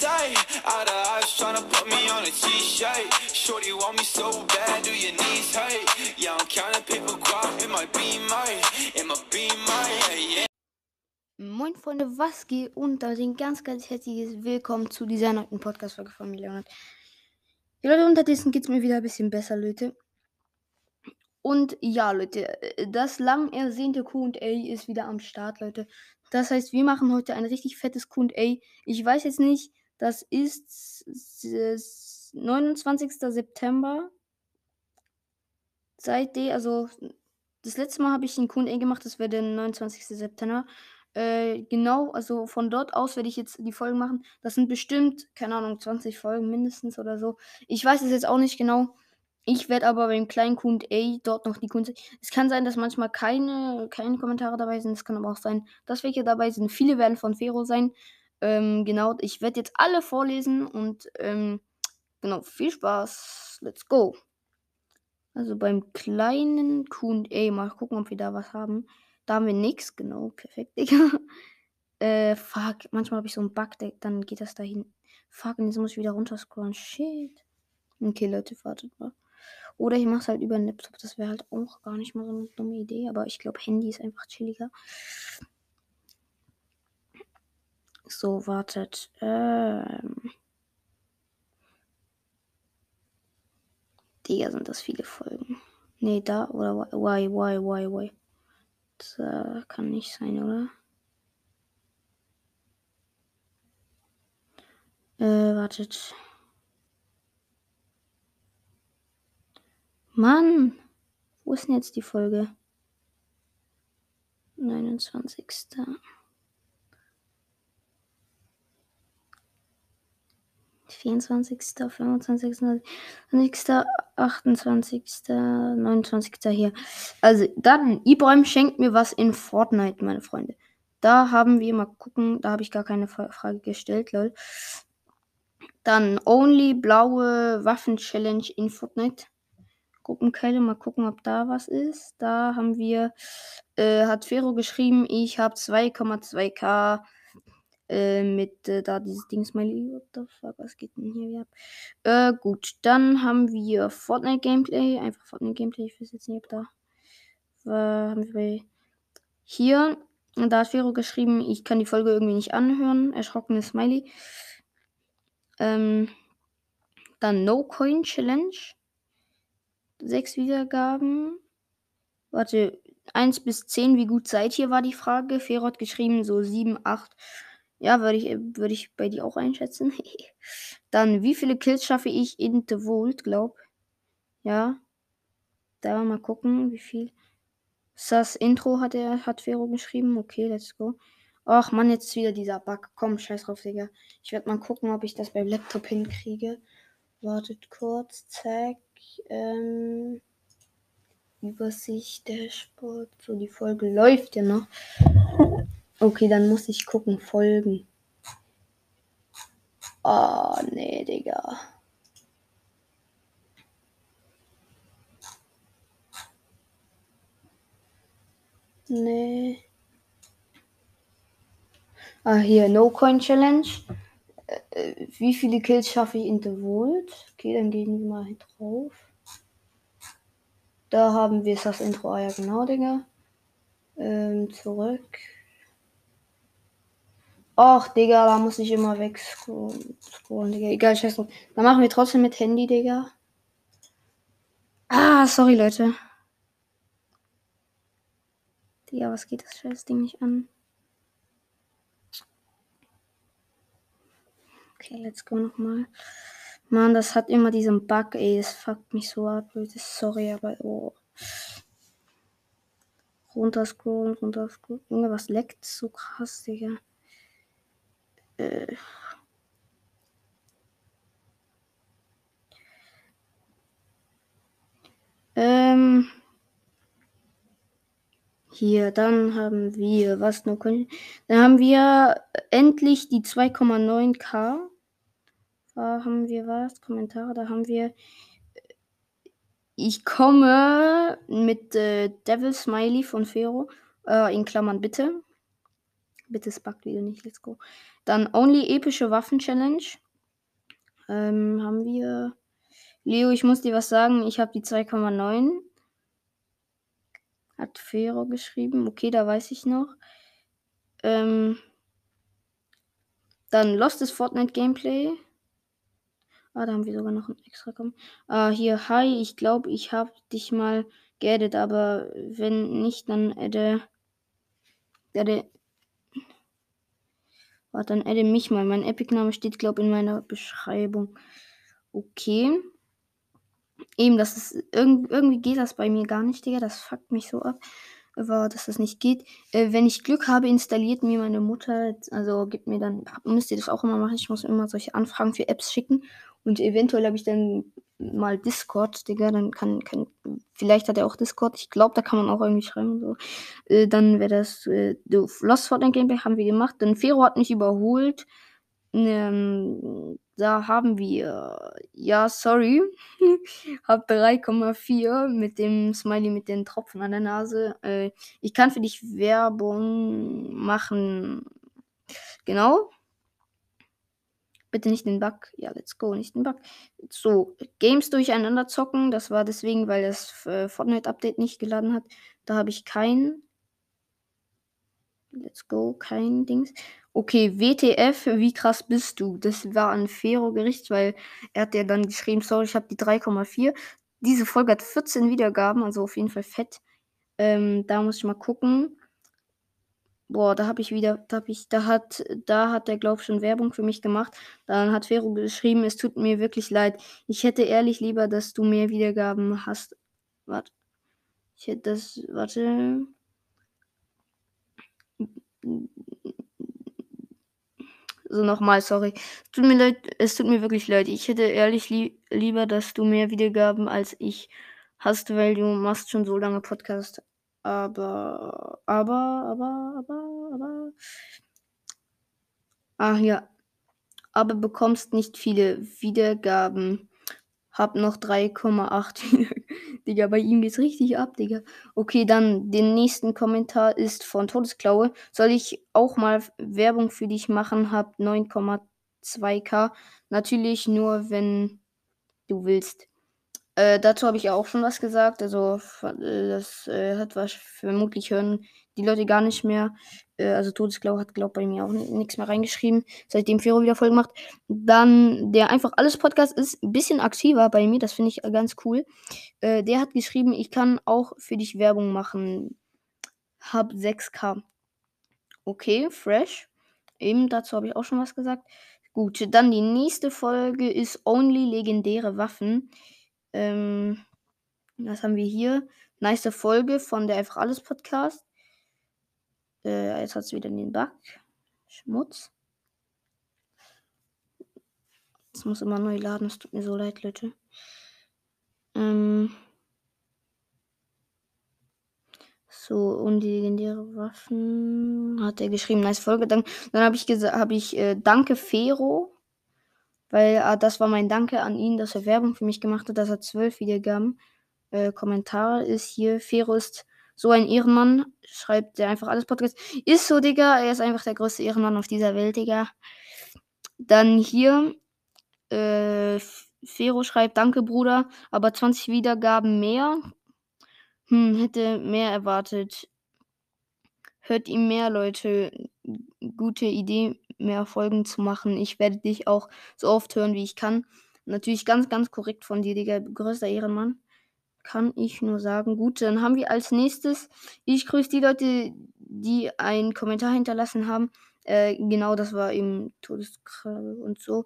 say? Out of eyes tryna put me on a t-shirt. Shorty want me so bad, do your knees hurt? Yeah, I'm counting paper guap in my beamer, in my beamer, yeah. Moin Freunde, was geht? Und da ein ganz, ganz herzliches Willkommen zu dieser neuen Podcast-Folge von Leonard. Ja, Leute, unterdessen geht es mir wieder ein bisschen besser, Leute. Und ja, Leute, äh, das lang ersehnte QA ist wieder am Start, Leute. Das heißt, wir machen heute ein richtig fettes QA. Ich weiß jetzt nicht, das ist s- 29. September. Seitdem, also das letzte Mal habe ich ein QA gemacht, das wäre der 29. September. Äh, genau, also von dort aus werde ich jetzt die Folgen machen. Das sind bestimmt, keine Ahnung, 20 Folgen mindestens oder so. Ich weiß es jetzt auch nicht genau. Ich werde aber beim kleinen QA dort noch die Kunst. Es kann sein, dass manchmal keine, keine Kommentare dabei sind. Es kann aber auch sein, dass welche dabei sind. Viele werden von Fero sein. Ähm, genau, ich werde jetzt alle vorlesen und ähm, genau, viel Spaß. Let's go. Also beim kleinen QA, mal gucken, ob wir da was haben. Da haben wir nichts, genau, perfekt, Digga. Äh, fuck, manchmal habe ich so einen Bug, dann geht das dahin. Fuck, und jetzt muss ich wieder runterscrollen. Shit. Okay, Leute, wartet mal. Oder ich mache es halt über den Laptop. Das wäre halt auch gar nicht mal so eine dumme Idee. Aber ich glaube, Handy ist einfach chilliger. So, wartet. Ähm. Digga, sind das viele Folgen. Nee, da oder why, why, why, why. Das äh, kann nicht sein, oder? Äh, wartet. Mann! Wo ist denn jetzt die Folge? 29. 24., 25., 20., 28., 29. hier. Also dann, Ibrahim schenkt mir was in Fortnite, meine Freunde. Da haben wir mal gucken, da habe ich gar keine Fra- Frage gestellt, lol. Dann Only blaue Waffen-Challenge in Fortnite. Gruppenkeile, mal gucken, ob da was ist. Da haben wir, äh, hat Fero geschrieben, ich habe 2,2k äh, mit äh, da dieses Ding Smiley. What the fuck, was geht denn hier ab? Äh, gut, dann haben wir Fortnite Gameplay. Einfach Fortnite Gameplay. Ich weiß jetzt nicht, ob da. Äh, haben wir hier. Und da hat Fero geschrieben, ich kann die Folge irgendwie nicht anhören. Erschrockenes Smiley. Ähm, dann No Coin Challenge. Sechs Wiedergaben. Warte, 1 bis 10, wie gut seid ihr, war die Frage. Fero hat geschrieben, so 7, 8. Ja, würde ich, würde ich bei dir auch einschätzen. Dann, wie viele Kills schaffe ich in The Vault, glaub. Ja. Da mal gucken, wie viel. Sas Intro hat er, hat Fero geschrieben. Okay, let's go. Ach man, jetzt wieder dieser Bug. Komm, scheiß drauf, Digga. Ich werde mal gucken, ob ich das beim Laptop hinkriege. Wartet kurz, zack. Ähm, Übersicht, Dashboard. So, die Folge läuft ja noch. Okay, dann muss ich gucken, Folgen. Oh, nee, Digga. Nee. Ah, hier, No Coin Challenge. Äh, äh, wie viele Kills schaffe ich in The Vault? Okay, dann gehen wir mal drauf. Da haben wir das Intro. Ah, ja, genau, Digga. Ähm, zurück. Och, Digga, da muss ich immer weg scrollen, Digga. Egal, scheiß drauf. Dann machen wir trotzdem mit Handy, Digga. Ah, sorry, Leute. Digga, was geht das scheiß Ding nicht an? Okay, let's go nochmal. Mann, das hat immer diesen Bug, ey. Das fuckt mich so ab, Leute. Sorry, aber oh. Runterscrollen, runterscrollen. Junge, was leckt so krass, Digga. Äh. Ähm. Hier, dann haben wir, was nur können. Dann haben wir endlich die 2,9k. Da haben wir was? Kommentare, da haben wir. Ich komme mit äh, Devil Smiley von Fero. Äh, in Klammern bitte. Bitte es backt wieder nicht, let's go. Dann Only epische Waffen Challenge. Ähm, haben wir. Leo, ich muss dir was sagen. Ich habe die 2,9. Hat Fero geschrieben. Okay, da weiß ich noch. Ähm, dann Lost is Fortnite Gameplay. Ah, da haben wir sogar noch ein extra kommen. Ah, hier, hi, ich glaube, ich habe dich mal geaddet, aber wenn nicht, dann adde. adde Warte, dann adde mich mal. Mein Epic-Name steht, glaube ich, in meiner Beschreibung. Okay. Eben, das ist. Irg irgendwie geht das bei mir gar nicht, Digga. Das fuckt mich so ab war, dass das nicht geht. Äh, wenn ich Glück habe, installiert mir meine Mutter, also gibt mir dann, müsst ihr das auch immer machen, ich muss immer solche Anfragen für Apps schicken und eventuell habe ich dann mal Discord, Digga, dann kann, kann vielleicht hat er auch Discord, ich glaube, da kann man auch irgendwie schreiben und so. Äh, dann wäre das, äh, Lost Fortnite Gameplay haben wir gemacht, dann Fero hat mich überholt, ähm, da haben wir, ja, sorry, hab 3,4 mit dem Smiley mit den Tropfen an der Nase. Äh, ich kann für dich Werbung machen. Genau. Bitte nicht den Bug. Ja, let's go, nicht den Bug. So, Games durcheinander zocken. Das war deswegen, weil das äh, Fortnite-Update nicht geladen hat. Da habe ich kein. Let's go, kein Dings. Okay, WTF, wie krass bist du? Das war ein Fero Gericht, weil er hat ja dann geschrieben, sorry, ich habe die 3,4. Diese Folge hat 14 Wiedergaben, also auf jeden Fall fett. Ähm, da muss ich mal gucken. Boah, da habe ich wieder, da habe ich, da hat, da hat der Glaub schon Werbung für mich gemacht. Dann hat Fero geschrieben, es tut mir wirklich leid. Ich hätte ehrlich lieber, dass du mehr Wiedergaben hast. Warte. Ich hätte das, warte. So nochmal, sorry. Es tut mir leid, es tut mir wirklich leid. Ich hätte ehrlich li lieber, dass du mehr Wiedergaben als ich hast, weil du machst schon so lange Podcast. Aber, aber, aber, aber, aber. Ah ja. Aber bekommst nicht viele Wiedergaben. Hab noch 3,8. Digga, bei ihm geht's richtig ab, Digga. Okay, dann den nächsten Kommentar ist von Todesklaue. Soll ich auch mal Werbung für dich machen? Hab 9,2k. Natürlich nur, wenn du willst. Äh, dazu habe ich auch schon was gesagt. Also, äh, das äh, hat was vermutlich hören die Leute gar nicht mehr. Äh, also, Todesklau hat, glaube bei mir auch nichts mehr reingeschrieben, seitdem Fero wieder Folge macht. Dann der einfach alles Podcast ist ein bisschen aktiver bei mir. Das finde ich ganz cool. Äh, der hat geschrieben, ich kann auch für dich Werbung machen. Hab 6k. Okay, fresh. Eben dazu habe ich auch schon was gesagt. Gut, dann die nächste Folge ist Only legendäre Waffen. Ähm, was haben wir hier? Nice Folge von der Einfach Alles Podcast. Äh, jetzt hat es wieder den Bug. Schmutz. Es muss immer neu laden. Es tut mir so leid, Leute. Ähm. So, und die legendäre Waffen hat er geschrieben. Nice Folge. Dann, dann habe ich gesagt, habe ich äh, Danke Fero weil äh, das war mein Danke an ihn, dass er Werbung für mich gemacht hat, dass er zwölf Wiedergaben. Äh, Kommentar ist hier, Fero ist so ein Ehrenmann, schreibt der einfach alles Podcast. Ist so, Digga, er ist einfach der größte Ehrenmann auf dieser Welt, Digga. Dann hier, äh, Fero schreibt, danke Bruder, aber 20 Wiedergaben mehr. Hm, hätte mehr erwartet. Hört ihm mehr, Leute. Gute Idee mehr Folgen zu machen. Ich werde dich auch so oft hören, wie ich kann. Natürlich ganz, ganz korrekt von dir, Digga. Größter Ehrenmann. Kann ich nur sagen. Gut, dann haben wir als nächstes. Ich grüße die Leute, die einen Kommentar hinterlassen haben. Äh, genau, das war eben Todeskralle und so.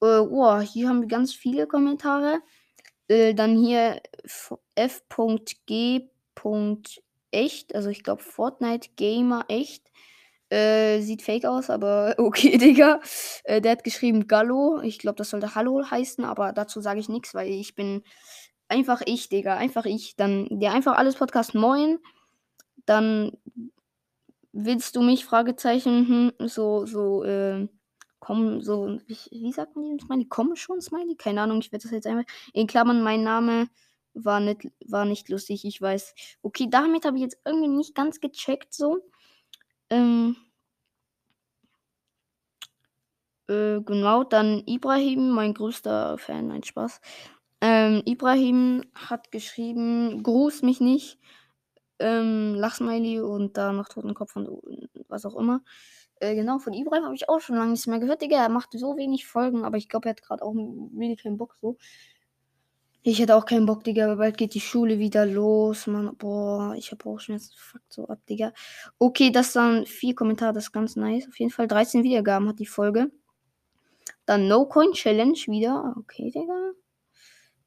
Äh, oh, hier haben wir ganz viele Kommentare. Äh, dann hier f.g. Echt, also ich glaube Fortnite Gamer echt. Äh, sieht fake aus, aber okay, Digga. Äh, der hat geschrieben Gallo. Ich glaube, das sollte Hallo heißen, aber dazu sage ich nichts, weil ich bin einfach ich, Digga. Einfach ich. Dann der einfach alles Podcast Moin. Dann willst du mich? Fragezeichen. Hm, so, so, äh, komm, so, wie, wie sagt man die Smiley? Komm schon, Smiley? Keine Ahnung, ich werde das jetzt einfach. In Klammern, mein Name war nicht, war nicht lustig, ich weiß. Okay, damit habe ich jetzt irgendwie nicht ganz gecheckt, so. Ähm, Äh, genau, dann Ibrahim, mein größter Fan, ein Spaß. Ähm, Ibrahim hat geschrieben, gruß mich nicht. Ähm, Lachsmiley und da noch Totenkopf und was auch immer. Äh, genau, von Ibrahim habe ich auch schon lange nichts mehr gehört, Digga. Er macht so wenig Folgen, aber ich glaube, er hat gerade auch really keinen Bock so. Ich hätte auch keinen Bock, Digga, bald geht die Schule wieder los, Mann. Boah, ich habe auch jetzt fuck so ab, Digga. Okay, das waren vier Kommentare, das ist ganz nice. Auf jeden Fall 13 Wiedergaben hat die Folge. Dann No Coin Challenge wieder. Okay, Digga.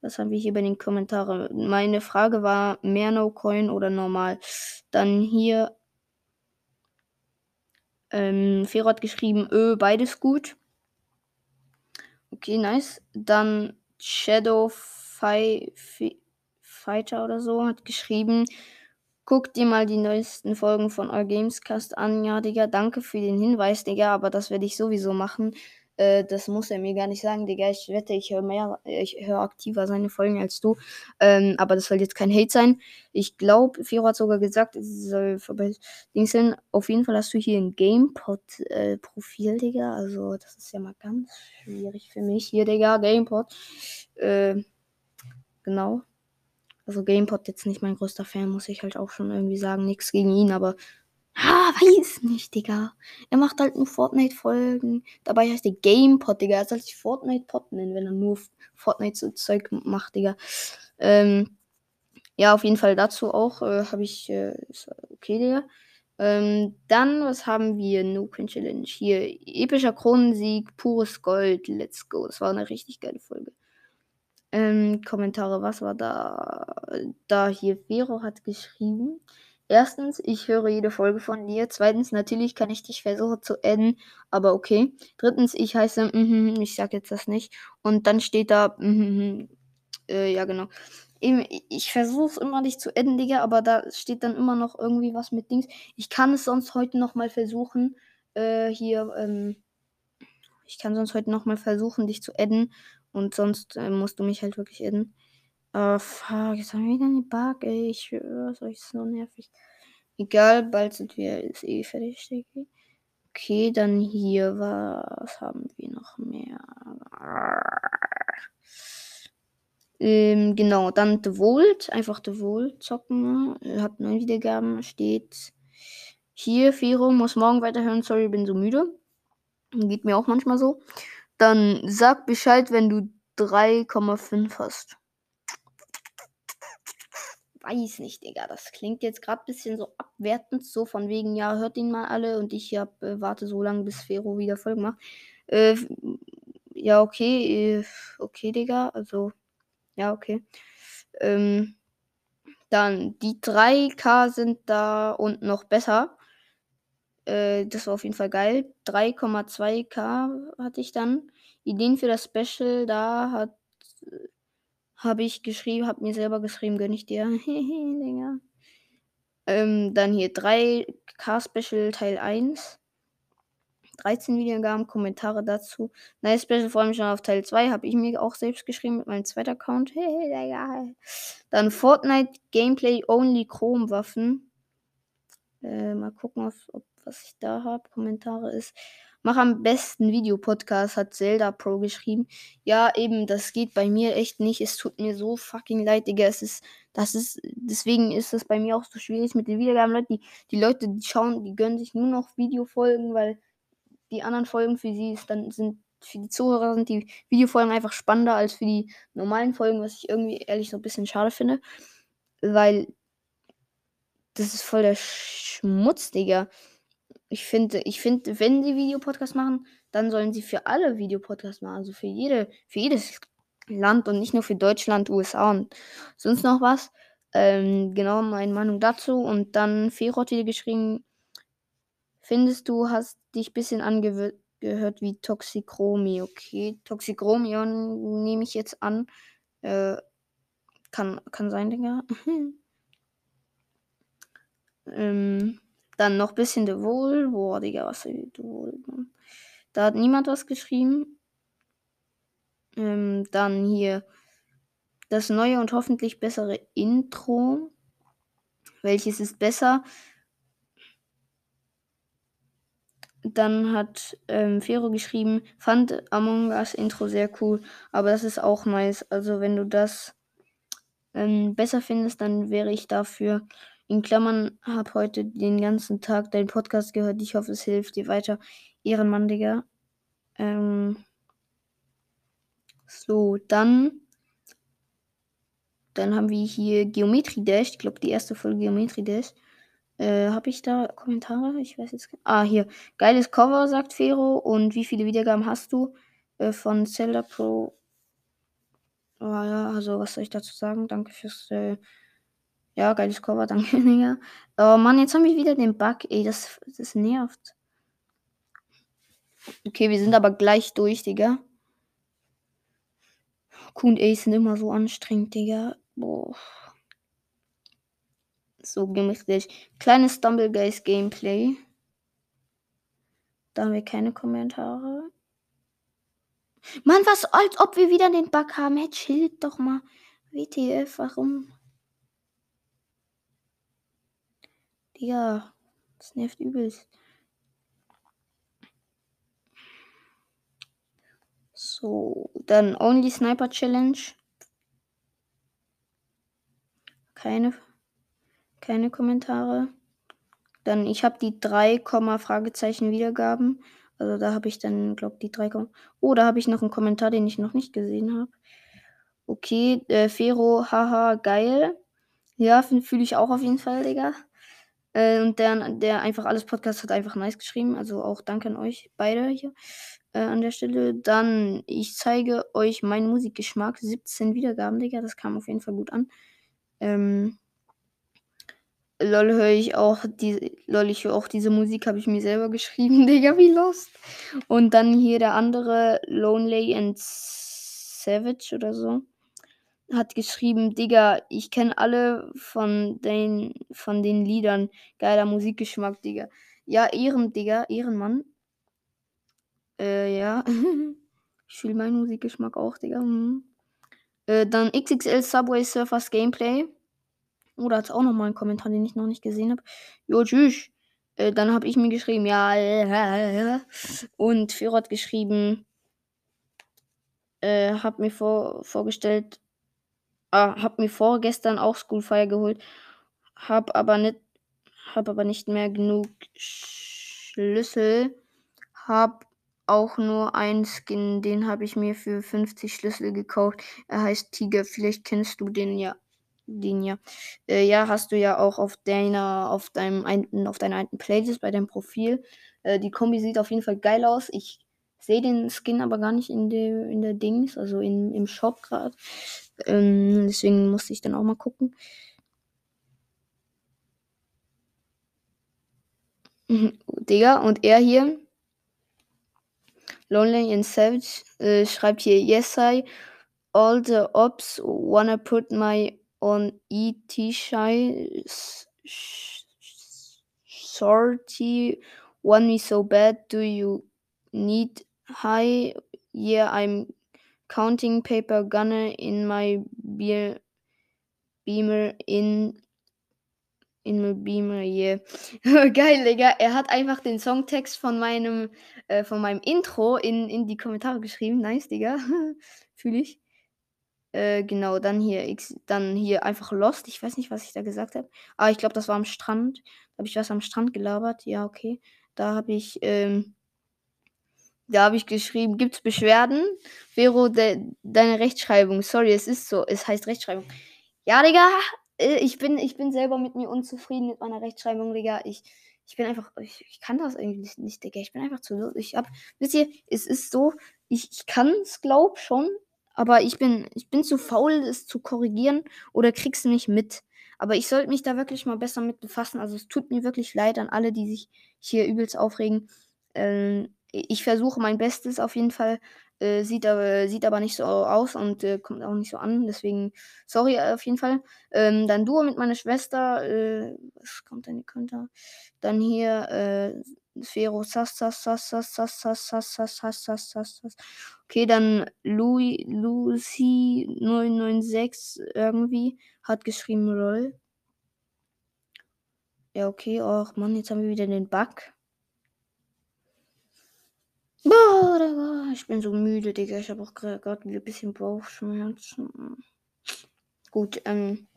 Was haben wir hier bei den Kommentaren? Meine Frage war mehr No Coin oder normal. Dann hier ähm, Fero hat geschrieben, öh, beides gut. Okay, nice. Dann Shadow Fi Fi Fighter oder so hat geschrieben, guck dir mal die neuesten Folgen von All Gamescast an. Ja, Digga, danke für den Hinweis, Digga, aber das werde ich sowieso machen. Äh, das muss er mir gar nicht sagen, Digga. Ich wette, ich höre mehr, ich höre aktiver seine Folgen als du. Ähm, aber das soll jetzt kein Hate sein. Ich glaube, Firo hat sogar gesagt, es soll verbessern. Auf jeden Fall hast du hier ein GamePod-Profil, äh, Digga. Also, das ist ja mal ganz schwierig für mich. Hier, Digga, GamePod. Äh, genau. Also GamePod jetzt nicht mein größter Fan, muss ich halt auch schon irgendwie sagen. Nichts gegen ihn, aber Ah, weiß nicht, Digga. Er macht halt nur Fortnite-Folgen. Dabei heißt der GamePod, Digga. Er soll sich Fortnite-Pod nennen, wenn er nur Fortnite so Zeug macht, Digga. Ähm, ja, auf jeden Fall dazu auch äh, habe ich. Äh, okay, Digga. Ähm, dann, was haben wir? No Queen Challenge. Hier, epischer Kronensieg, pures Gold. Let's go. Das war eine richtig geile Folge. Ähm, Kommentare, was war da? Da hier, Vero hat geschrieben. Erstens, ich höre jede Folge von dir. Zweitens, natürlich kann ich dich versuchen zu adden, aber okay. Drittens, ich heiße, mm, ich sag jetzt das nicht. Und dann steht da, mm, äh, ja genau. Eben, ich versuche immer dich zu adden, Digga, aber da steht dann immer noch irgendwie was mit Dings. Ich kann es sonst heute noch mal versuchen, äh, hier, ähm, ich kann sonst heute noch mal versuchen, dich zu adden. Und sonst äh, musst du mich halt wirklich adden. Oh, fuck, jetzt haben wir wieder eine Bug, ey. Ich schwöre, das ist so nervig. Egal, bald sind wir ist eh fertig, Digga. Okay, dann hier, was haben wir noch mehr? Ähm, genau, dann The Volt, einfach The Volt zocken. Hat neun Wiedergaben, steht hier, Firo, muss morgen weiterhören, sorry, bin so müde. Geht mir auch manchmal so. Dann sag Bescheid, wenn du 3,5 hast weiß nicht, Digga. Das klingt jetzt gerade ein bisschen so abwertend, so von wegen, ja, hört ihn mal alle und ich hab, äh, warte so lange, bis Fero wieder Folgen macht. Äh, ja, okay, äh, okay, Digga. Also, ja, okay. Ähm, dann, die 3K sind da und noch besser. Äh, das war auf jeden Fall geil. 3,2K hatte ich dann. Ideen für das Special, da hat habe ich geschrieben, habe mir selber geschrieben, gönn ich dir. Ähm, dann hier 3K Special Teil 1. 13 Wiedergaben, Kommentare dazu. Nice Special, freue mich schon auf Teil 2. Habe ich mir auch selbst geschrieben mit meinem zweiten Account. Dann Fortnite Gameplay Only Chrome Waffen. Äh, mal gucken, ob was ich da habe. Kommentare ist. Mach am besten Videopodcast, hat Zelda Pro geschrieben. Ja, eben, das geht bei mir echt nicht. Es tut mir so fucking leid, Digga. Es ist, das ist, deswegen ist es bei mir auch so schwierig mit den Wiedergaben. Leute, die, die Leute, die schauen, die gönnen sich nur noch Videofolgen, weil die anderen Folgen für sie ist, dann sind, für die Zuhörer sind die Videofolgen einfach spannender als für die normalen Folgen, was ich irgendwie ehrlich so ein bisschen schade finde. Weil das ist voll der Schmutz, Digga ich finde, ich finde, wenn sie Videopodcast machen, dann sollen sie für alle Videopodcast machen, also für jede, für jedes Land und nicht nur für Deutschland, USA und sonst noch was. Ähm, genau meine Meinung dazu. Und dann Ferot wieder geschrieben, findest du, hast dich ein bisschen angehört wie Toxicromi. Okay, Toxicromi nehme ich jetzt an. Äh, kann, kann sein, Digga. ähm, dann noch ein bisschen The Wohl. Boah, Digga, was ist The Wohl? Da hat niemand was geschrieben. Ähm, dann hier das neue und hoffentlich bessere Intro. Welches ist besser? Dann hat ähm, Fero geschrieben, fand Among Us Intro sehr cool, aber das ist auch nice. Also wenn du das ähm, besser findest, dann wäre ich dafür. In Klammern, hab heute den ganzen Tag deinen Podcast gehört. Ich hoffe, es hilft dir weiter. Ehrenmann, Digga. Ähm, so, dann. Dann haben wir hier Geometrie Dash. Ich glaube, die erste Folge Geometrie Dash. Äh, habe ich da Kommentare? Ich weiß jetzt. Ah, hier. Geiles Cover, sagt Fero. Und wie viele Wiedergaben hast du? Äh, von Zelda Pro. Oh, ja, also, was soll ich dazu sagen? Danke fürs. Äh, ja, geiles Cover, danke, Digga. Oh Mann, jetzt haben wir wieder den Bug. Ey, das, das nervt. Okay, wir sind aber gleich durch, Digga. Q und sind immer so anstrengend, Digga. Boah. So gemütlich. Kleines Stumbleguys Gameplay. Da haben wir keine Kommentare. Mann, was, als ob wir wieder den Bug haben. Hey, chillt doch mal. WTF, warum? Digga, das nervt übelst. So, dann Only Sniper Challenge. Keine, keine Kommentare. Dann, ich habe die 3, Fragezeichen Wiedergaben. Also da habe ich dann, glaube die 3, oh, da habe ich noch einen Kommentar, den ich noch nicht gesehen habe. Okay, äh, Fero, haha, geil. Ja, fühle ich auch auf jeden Fall, Digga. Äh, und der, der einfach alles Podcast hat einfach nice geschrieben. Also auch danke an euch beide hier äh, an der Stelle. Dann, ich zeige euch meinen Musikgeschmack. 17 Wiedergaben, Digga. Das kam auf jeden Fall gut an. Ähm, lol, höre ich auch die, lol, ich höre auch diese Musik, habe ich mir selber geschrieben, Digga, wie lost. Und dann hier der andere, Lonely and Savage oder so, hat geschrieben, Digga, ich kenne alle von den, von den Liedern. Geiler Musikgeschmack, Digga. Ja, Ehren, Digga, Ehrenmann. Äh, ja. ich fühle meinen Musikgeschmack auch, Digga. Hm. Äh, dann XXL Subway Surfers Gameplay. Oh, da hat auch nochmal einen Kommentar, den ich noch nicht gesehen habe. Jo, tschüss. Äh, dann habe ich mir geschrieben, ja. Äh, und Führer hat geschrieben, äh, hab mir vor, vorgestellt, äh, hab mir vorgestern auch Schoolfire geholt, hab aber nicht, hab aber nicht mehr genug Schlüssel, hab auch nur einen Skin, den habe ich mir für 50 Schlüssel gekauft. Er heißt Tiger, vielleicht kennst du den ja. Den ja. Äh, ja, hast du ja auch auf deiner, auf deinem einen, auf deiner alten Playlist bei deinem Profil. Äh, die Kombi sieht auf jeden Fall geil aus. Ich sehe den Skin aber gar nicht in der, in der Dings, also in, im Shop gerade. Ähm, deswegen musste ich dann auch mal gucken. Digga, und er hier, Lonely and Savage, äh, schreibt hier, Yes, I, all the ops wanna put my on ET shy sorty want me so bad, do you need high? Yeah, I'm counting paper gunner in my beer beamer in in my beamer, yeah. Geil, Digga. Er hat einfach den Songtext von meinem äh, von meinem Intro in, in die Kommentare geschrieben. Nice, Digga. Fühle ich. Äh, genau, dann hier, X, dann hier einfach Lost. Ich weiß nicht, was ich da gesagt habe. Ah, ich glaube, das war am Strand. Da habe ich was am Strand gelabert. Ja, okay. Da habe ich, ähm, da habe ich geschrieben, gibt es Beschwerden? Vero, de, deine Rechtschreibung. Sorry, es ist so. Es heißt Rechtschreibung. Ja, Digga, äh, ich bin, ich bin selber mit mir unzufrieden mit meiner Rechtschreibung, Digga. Ich, ich bin einfach, ich, ich kann das eigentlich nicht, Digga. Ich bin einfach zu, ich hab, wisst ihr, es ist so, ich, ich kann es, glaub schon, aber ich bin, ich bin zu faul, es zu korrigieren oder krieg's nicht mit. Aber ich sollte mich da wirklich mal besser mit befassen. Also es tut mir wirklich leid an alle, die sich hier übelst aufregen. Ähm, ich versuche mein Bestes auf jeden Fall. Äh, sieht, aber, sieht aber nicht so aus und äh, kommt auch nicht so an. Deswegen, sorry äh, auf jeden Fall. Ähm, dann Duo mit meiner Schwester. Äh, was kommt denn? Könnte. Dann hier äh, Sphero. Sass, sass, sass, sass, sass, sass, sass, sass, sass, sass, sass, sass. Okay, dann Louis, Lucy 996 irgendwie hat geschrieben Roll. Ja, okay. Och Mann, jetzt haben wir wieder den Bug. Boah, ich bin so müde, Digga. Ich habe auch gerade ein bisschen Bauchschmerzen. Gut, ähm,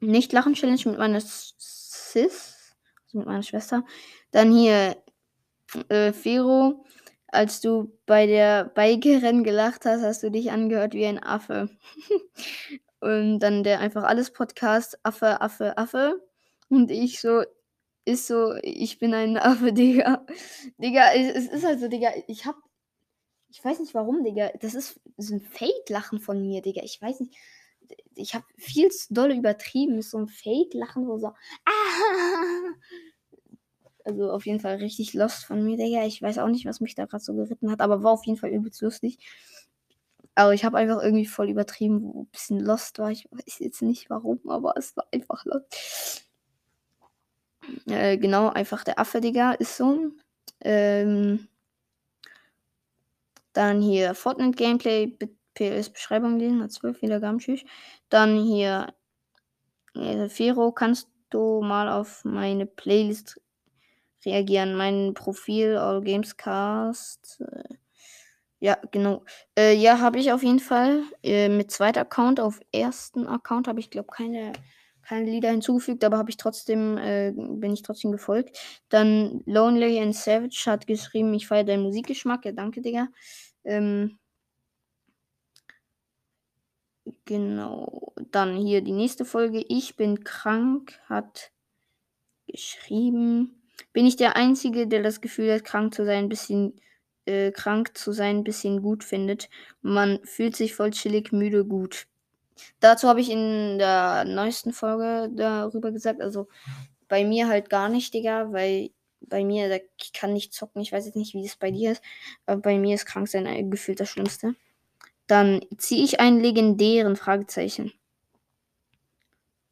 nicht lachen Challenge mit meiner Sis, also mit meiner Schwester. Dann hier äh, Fero, als du bei der Bike-Rennen gelacht hast, hast du dich angehört wie ein Affe. Und dann der einfach alles Podcast, Affe, Affe, Affe. Und ich so, ist so, ich bin ein Affe, Digga. Digga, es, ist halt so, Digga, ich hab, ich weiß nicht warum, Digga. Das ist so ein Fake-Lachen von mir, Digga. Ich weiß nicht. Ich habe viel zu doll übertrieben. Ist so ein Fake-Lachen, wo so. Ah! Also auf jeden Fall richtig lost von mir, Digga. Ich weiß auch nicht, was mich da gerade so geritten hat, aber war auf jeden Fall übelst lustig. Aber ich habe einfach irgendwie voll übertrieben, wo ein bisschen lost war. Ich weiß jetzt nicht warum, aber es war einfach lost. Äh, genau, einfach der Affe, Digga, ist so. Ähm, dann hier Fortnite Gameplay, PS Beschreibung lesen, hat 12 Wiedergaben, tschüss. Dann hier äh, Fero, kannst du mal auf meine Playlist reagieren? Mein Profil, All Games Cast. Äh, ja, genau. Äh, ja, habe ich auf jeden Fall. Äh, mit zweiter Account. Auf ersten Account habe ich, glaube keine, keine Lieder hinzugefügt, aber habe ich trotzdem, äh, bin ich trotzdem gefolgt. Dann Lonely and Savage hat geschrieben, ich feiere deinen Musikgeschmack. Ja, danke, Digga. Ähm, genau. Dann hier die nächste Folge. Ich bin krank, hat geschrieben. Bin ich der Einzige, der das Gefühl hat, krank zu sein, ein bisschen äh, krank zu sein, ein bisschen gut findet. Man fühlt sich voll chillig, müde, gut. Dazu habe ich in der neuesten Folge darüber gesagt. Also bei mir halt gar nicht, Digga, weil bei mir, da kann nicht zocken. Ich weiß jetzt nicht, wie es bei dir ist. Aber bei mir ist krank sein gefühlt das Schlimmste. Dann ziehe ich einen legendären Fragezeichen.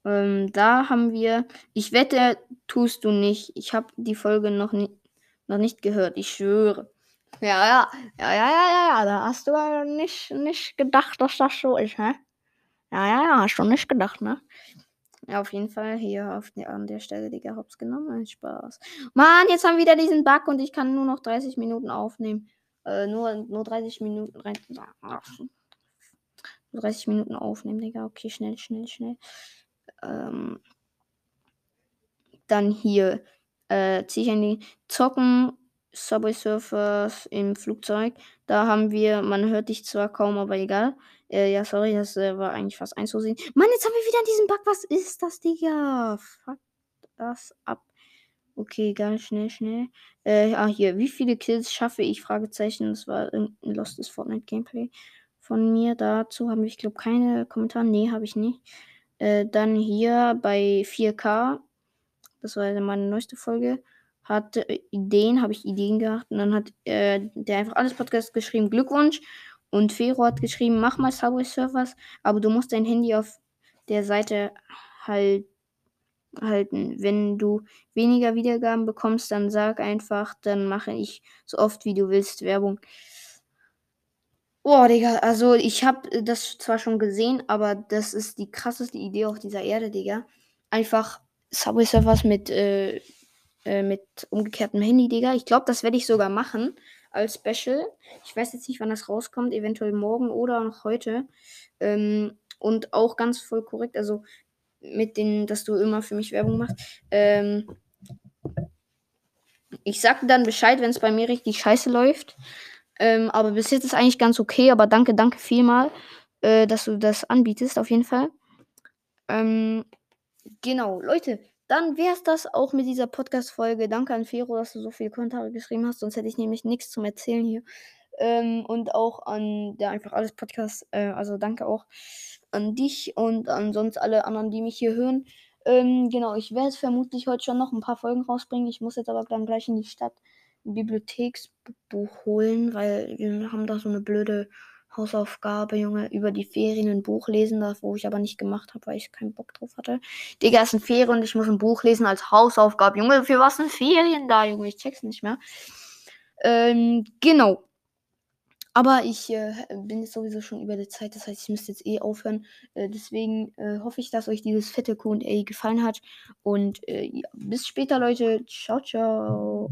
Ähm, da haben wir. Ich wette, tust du nicht. Ich habe die Folge noch, nie, noch nicht gehört. Ich schwöre. Ja, ja, ja, ja, ja, ja, da hast du ja nicht, nicht gedacht, dass das so ist, hä? Ja, ja, ja, hast du nicht gedacht, ne? Ja, auf jeden Fall hier auf an der Stelle, Digga, hops genommen. Spaß. Mann, jetzt haben wir wieder diesen Bug und ich kann nur noch 30 Minuten aufnehmen. Äh, nur, nur 30 Minuten rein. 30 Minuten aufnehmen, Digga. Okay, schnell, schnell, schnell. Ähm, dann hier äh, ziehe ich an die Zocken Subway Surfers im Flugzeug. Da haben wir, man hört dich zwar kaum, aber egal. Äh, ja, sorry, das äh, war eigentlich fast einzusehen. Mann, jetzt haben wir wieder diesen Bug. Was ist das, Digga? Fuck das ab. Okay, ganz schnell, schnell. Äh, ah, hier. Wie viele Kills schaffe ich? Fragezeichen. Das war irgendein lostes Fortnite-Gameplay von mir. Dazu habe ich, glaube keine Kommentare. Nee, habe ich nicht. Äh, dann hier bei 4K. Das war meine neueste Folge hat äh, Ideen, habe ich Ideen gehabt. Und dann hat äh, der einfach alles Podcast geschrieben, Glückwunsch. Und Fero hat geschrieben, mach mal Subway Surfers, aber du musst dein Handy auf der Seite halt halten. Wenn du weniger Wiedergaben bekommst, dann sag einfach, dann mache ich so oft wie du willst Werbung. Boah, Digga, also ich habe das zwar schon gesehen, aber das ist die krasseste Idee auf dieser Erde, Digga. Einfach Subway Surfers mit äh, äh, mit umgekehrtem Handy, Digga. Ich glaube, das werde ich sogar machen als Special. Ich weiß jetzt nicht, wann das rauskommt, eventuell morgen oder noch heute. Ähm, und auch ganz voll korrekt, also mit den, dass du immer für mich Werbung machst. Ähm, ich sag dann Bescheid, wenn es bei mir richtig scheiße läuft. Ähm, aber bis jetzt ist eigentlich ganz okay. Aber danke, danke vielmal, äh, dass du das anbietest, auf jeden Fall. Ähm, genau, Leute, dann wäre es das auch mit dieser Podcast-Folge. Danke an Fero, dass du so viele Kommentare geschrieben hast, sonst hätte ich nämlich nichts zum Erzählen hier. Ähm, und auch an der einfach alles Podcast. Äh, also danke auch an dich und an sonst alle anderen, die mich hier hören. Ähm, genau, ich werde vermutlich heute schon noch ein paar Folgen rausbringen. Ich muss jetzt aber dann gleich in die Stadt ein Bibliotheksbuch holen, weil wir haben da so eine blöde Hausaufgabe, Junge, über die Ferien ein Buch lesen, das, wo ich aber nicht gemacht habe, weil ich keinen Bock drauf hatte. Digga, es sind Ferien und ich muss ein Buch lesen als Hausaufgabe. Junge, für was sind Ferien da, Junge? Ich check's nicht mehr. Ähm, genau. Aber ich äh, bin jetzt sowieso schon über die Zeit, das heißt, ich müsste jetzt eh aufhören. Äh, deswegen äh, hoffe ich, dass euch dieses fette QA gefallen hat. Und äh, ja, bis später, Leute. Ciao, ciao.